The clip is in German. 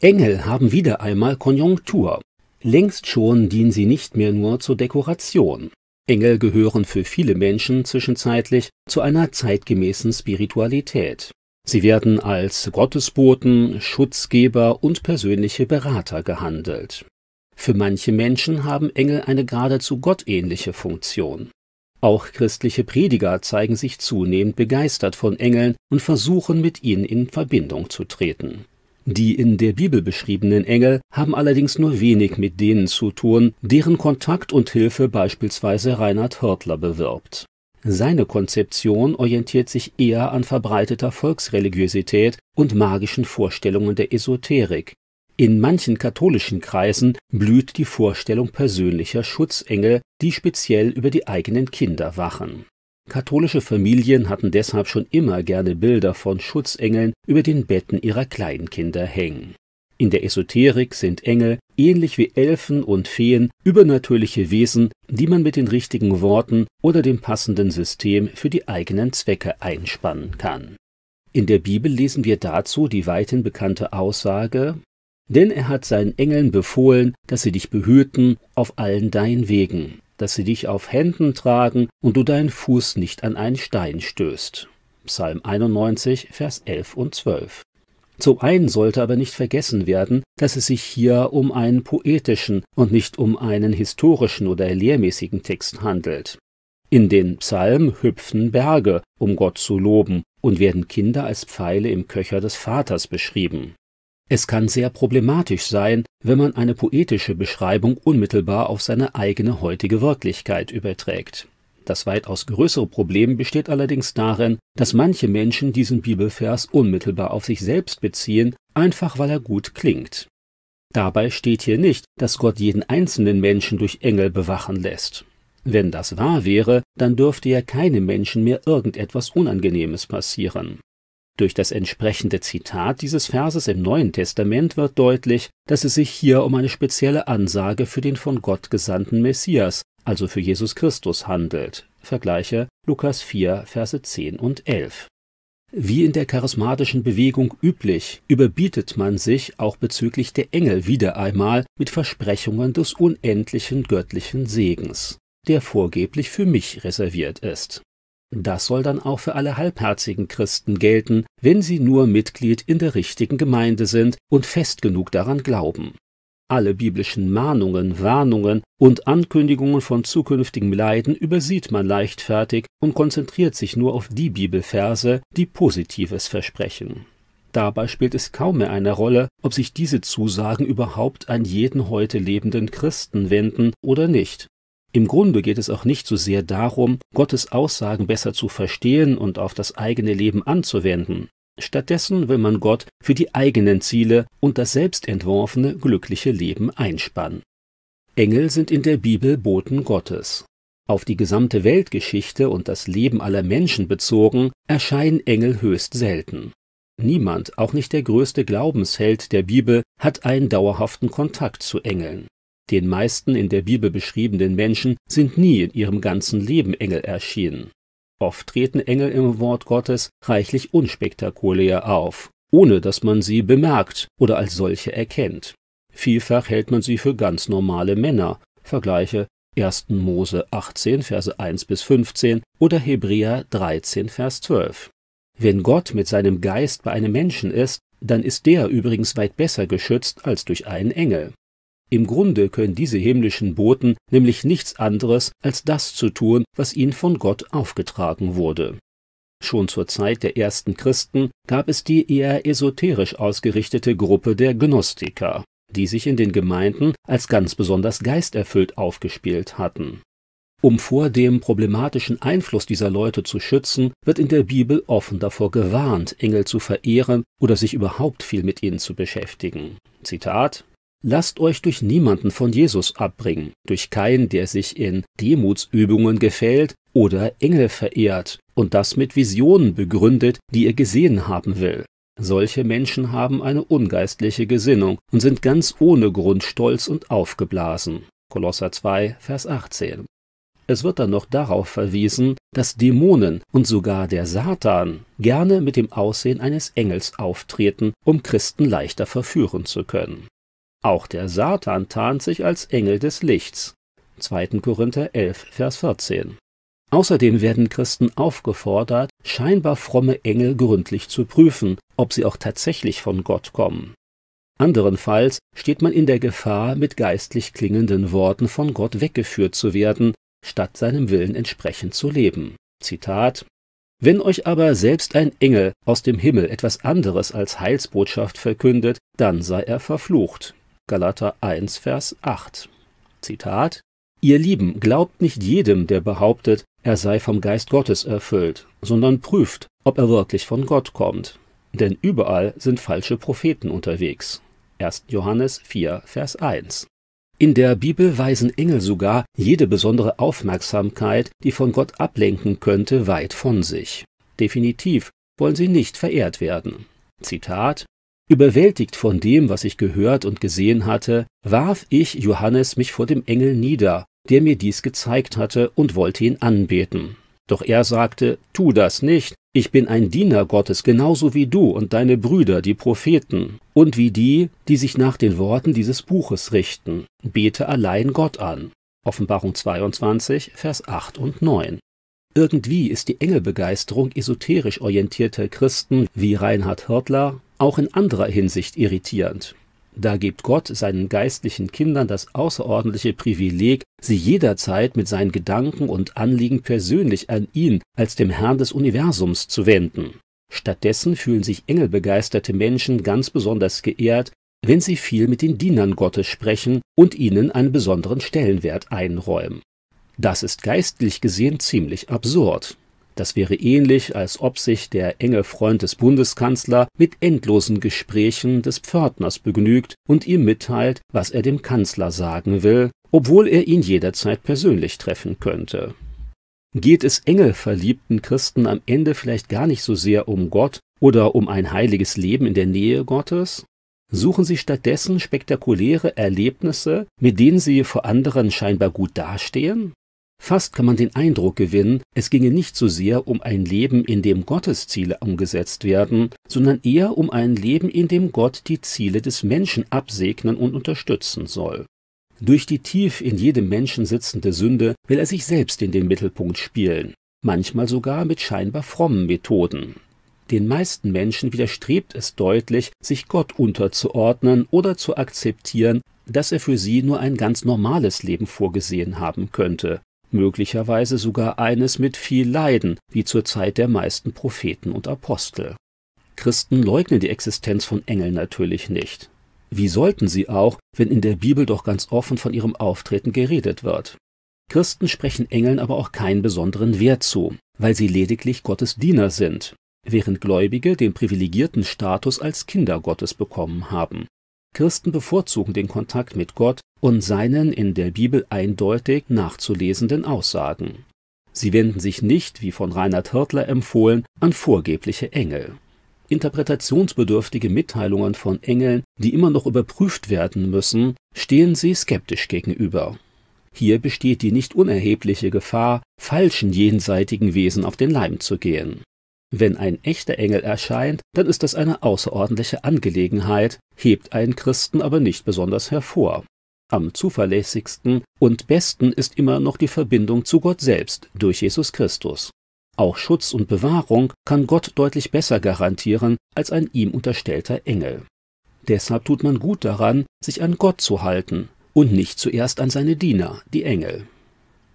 Engel haben wieder einmal Konjunktur. Längst schon dienen sie nicht mehr nur zur Dekoration. Engel gehören für viele Menschen zwischenzeitlich zu einer zeitgemäßen Spiritualität. Sie werden als Gottesboten, Schutzgeber und persönliche Berater gehandelt. Für manche Menschen haben Engel eine geradezu gottähnliche Funktion. Auch christliche Prediger zeigen sich zunehmend begeistert von Engeln und versuchen mit ihnen in Verbindung zu treten. Die in der Bibel beschriebenen Engel haben allerdings nur wenig mit denen zu tun, deren Kontakt und Hilfe beispielsweise Reinhard Hörtler bewirbt. Seine Konzeption orientiert sich eher an verbreiteter Volksreligiosität und magischen Vorstellungen der Esoterik. In manchen katholischen Kreisen blüht die Vorstellung persönlicher Schutzengel, die speziell über die eigenen Kinder wachen Katholische Familien hatten deshalb schon immer gerne Bilder von Schutzengeln über den Betten ihrer Kleinkinder hängen. In der Esoterik sind Engel, ähnlich wie Elfen und Feen, übernatürliche Wesen, die man mit den richtigen Worten oder dem passenden System für die eigenen Zwecke einspannen kann. In der Bibel lesen wir dazu die weithin bekannte Aussage Denn er hat seinen Engeln befohlen, dass sie dich behüten auf allen deinen Wegen dass sie dich auf Händen tragen und du deinen Fuß nicht an einen Stein stößt. Psalm 91, Vers 11 und 12. Zum einen sollte aber nicht vergessen werden, dass es sich hier um einen poetischen und nicht um einen historischen oder lehrmäßigen Text handelt. In den Psalmen hüpfen Berge, um Gott zu loben, und werden Kinder als Pfeile im Köcher des Vaters beschrieben. Es kann sehr problematisch sein, wenn man eine poetische Beschreibung unmittelbar auf seine eigene heutige Wirklichkeit überträgt. Das weitaus größere Problem besteht allerdings darin, dass manche Menschen diesen Bibelvers unmittelbar auf sich selbst beziehen, einfach weil er gut klingt. Dabei steht hier nicht, dass Gott jeden einzelnen Menschen durch Engel bewachen lässt. Wenn das wahr wäre, dann dürfte ja keinem Menschen mehr irgendetwas Unangenehmes passieren. Durch das entsprechende Zitat dieses Verses im Neuen Testament wird deutlich, dass es sich hier um eine spezielle Ansage für den von Gott gesandten Messias, also für Jesus Christus handelt. Vergleiche Lukas 4, Verse 10 und 11. Wie in der charismatischen Bewegung üblich, überbietet man sich auch bezüglich der Engel wieder einmal mit Versprechungen des unendlichen göttlichen Segens, der vorgeblich für mich reserviert ist. Das soll dann auch für alle halbherzigen Christen gelten, wenn sie nur Mitglied in der richtigen Gemeinde sind und fest genug daran glauben. Alle biblischen Mahnungen, Warnungen und Ankündigungen von zukünftigem Leiden übersieht man leichtfertig und konzentriert sich nur auf die Bibelverse, die Positives versprechen. Dabei spielt es kaum mehr eine Rolle, ob sich diese Zusagen überhaupt an jeden heute lebenden Christen wenden oder nicht. Im Grunde geht es auch nicht so sehr darum, Gottes Aussagen besser zu verstehen und auf das eigene Leben anzuwenden. Stattdessen will man Gott für die eigenen Ziele und das selbstentworfene glückliche Leben einspannen. Engel sind in der Bibel Boten Gottes. Auf die gesamte Weltgeschichte und das Leben aller Menschen bezogen, erscheinen Engel höchst selten. Niemand, auch nicht der größte Glaubensheld der Bibel, hat einen dauerhaften Kontakt zu Engeln. Den meisten in der Bibel beschriebenen Menschen sind nie in ihrem ganzen Leben Engel erschienen. Oft treten Engel im Wort Gottes reichlich unspektakulär auf, ohne dass man sie bemerkt oder als solche erkennt. Vielfach hält man sie für ganz normale Männer. Vergleiche 1. Mose 18, Verse 1 bis 15 oder Hebräer 13, Vers 12. Wenn Gott mit seinem Geist bei einem Menschen ist, dann ist der übrigens weit besser geschützt als durch einen Engel. Im Grunde können diese himmlischen Boten nämlich nichts anderes als das zu tun, was ihnen von Gott aufgetragen wurde. Schon zur Zeit der ersten Christen gab es die eher esoterisch ausgerichtete Gruppe der Gnostiker, die sich in den Gemeinden als ganz besonders geisterfüllt aufgespielt hatten. Um vor dem problematischen Einfluss dieser Leute zu schützen, wird in der Bibel offen davor gewarnt, Engel zu verehren oder sich überhaupt viel mit ihnen zu beschäftigen. Zitat Lasst euch durch niemanden von Jesus abbringen, durch keinen, der sich in Demutsübungen gefällt oder Engel verehrt und das mit Visionen begründet, die er gesehen haben will. Solche Menschen haben eine ungeistliche Gesinnung und sind ganz ohne Grund stolz und aufgeblasen. Kolosser 2, Vers 18. Es wird dann noch darauf verwiesen, dass Dämonen und sogar der Satan gerne mit dem Aussehen eines Engels auftreten, um Christen leichter verführen zu können. Auch der Satan tarnt sich als Engel des Lichts. 2. Korinther 11, Vers 14. Außerdem werden Christen aufgefordert, scheinbar fromme Engel gründlich zu prüfen, ob sie auch tatsächlich von Gott kommen. Anderenfalls steht man in der Gefahr, mit geistlich klingenden Worten von Gott weggeführt zu werden, statt seinem Willen entsprechend zu leben. Zitat Wenn euch aber selbst ein Engel aus dem Himmel etwas anderes als Heilsbotschaft verkündet, dann sei er verflucht. Galater 1, Vers 8. Zitat Ihr Lieben, glaubt nicht jedem, der behauptet, er sei vom Geist Gottes erfüllt, sondern prüft, ob er wirklich von Gott kommt. Denn überall sind falsche Propheten unterwegs. 1. Johannes 4, Vers 1. In der Bibel weisen Engel sogar jede besondere Aufmerksamkeit, die von Gott ablenken könnte, weit von sich. Definitiv wollen sie nicht verehrt werden. Zitat Überwältigt von dem, was ich gehört und gesehen hatte, warf ich Johannes mich vor dem Engel nieder, der mir dies gezeigt hatte, und wollte ihn anbeten. Doch er sagte, Tu das nicht, ich bin ein Diener Gottes genauso wie du und deine Brüder, die Propheten, und wie die, die sich nach den Worten dieses Buches richten. Bete allein Gott an. Offenbarung 22, Vers 8 und 9. Irgendwie ist die Engelbegeisterung esoterisch orientierter Christen wie Reinhard Hirtler auch in anderer Hinsicht irritierend. Da gibt Gott seinen geistlichen Kindern das außerordentliche Privileg, sie jederzeit mit seinen Gedanken und Anliegen persönlich an ihn als dem Herrn des Universums zu wenden. Stattdessen fühlen sich engelbegeisterte Menschen ganz besonders geehrt, wenn sie viel mit den Dienern Gottes sprechen und ihnen einen besonderen Stellenwert einräumen. Das ist geistlich gesehen ziemlich absurd. Das wäre ähnlich, als ob sich der enge Freund des Bundeskanzler mit endlosen Gesprächen des Pförtners begnügt und ihm mitteilt, was er dem Kanzler sagen will, obwohl er ihn jederzeit persönlich treffen könnte. Geht es engelverliebten Christen am Ende vielleicht gar nicht so sehr um Gott oder um ein heiliges Leben in der Nähe Gottes? Suchen sie stattdessen spektakuläre Erlebnisse, mit denen sie vor anderen scheinbar gut dastehen? Fast kann man den Eindruck gewinnen, es ginge nicht so sehr um ein Leben, in dem Gottes Ziele umgesetzt werden, sondern eher um ein Leben, in dem Gott die Ziele des Menschen absegnen und unterstützen soll. Durch die tief in jedem Menschen sitzende Sünde will er sich selbst in den Mittelpunkt spielen, manchmal sogar mit scheinbar frommen Methoden. Den meisten Menschen widerstrebt es deutlich, sich Gott unterzuordnen oder zu akzeptieren, dass er für sie nur ein ganz normales Leben vorgesehen haben könnte, möglicherweise sogar eines mit viel Leiden, wie zur Zeit der meisten Propheten und Apostel. Christen leugnen die Existenz von Engeln natürlich nicht. Wie sollten sie auch, wenn in der Bibel doch ganz offen von ihrem Auftreten geredet wird? Christen sprechen Engeln aber auch keinen besonderen Wert zu, weil sie lediglich Gottes Diener sind, während Gläubige den privilegierten Status als Kinder Gottes bekommen haben. Christen bevorzugen den Kontakt mit Gott und seinen in der Bibel eindeutig nachzulesenden Aussagen. Sie wenden sich nicht, wie von Reinhard Hirtler empfohlen, an vorgebliche Engel. Interpretationsbedürftige Mitteilungen von Engeln, die immer noch überprüft werden müssen, stehen sie skeptisch gegenüber. Hier besteht die nicht unerhebliche Gefahr, falschen jenseitigen Wesen auf den Leim zu gehen. Wenn ein echter Engel erscheint, dann ist das eine außerordentliche Angelegenheit, hebt einen Christen aber nicht besonders hervor. Am zuverlässigsten und besten ist immer noch die Verbindung zu Gott selbst durch Jesus Christus. Auch Schutz und Bewahrung kann Gott deutlich besser garantieren als ein ihm unterstellter Engel. Deshalb tut man gut daran, sich an Gott zu halten und nicht zuerst an seine Diener, die Engel.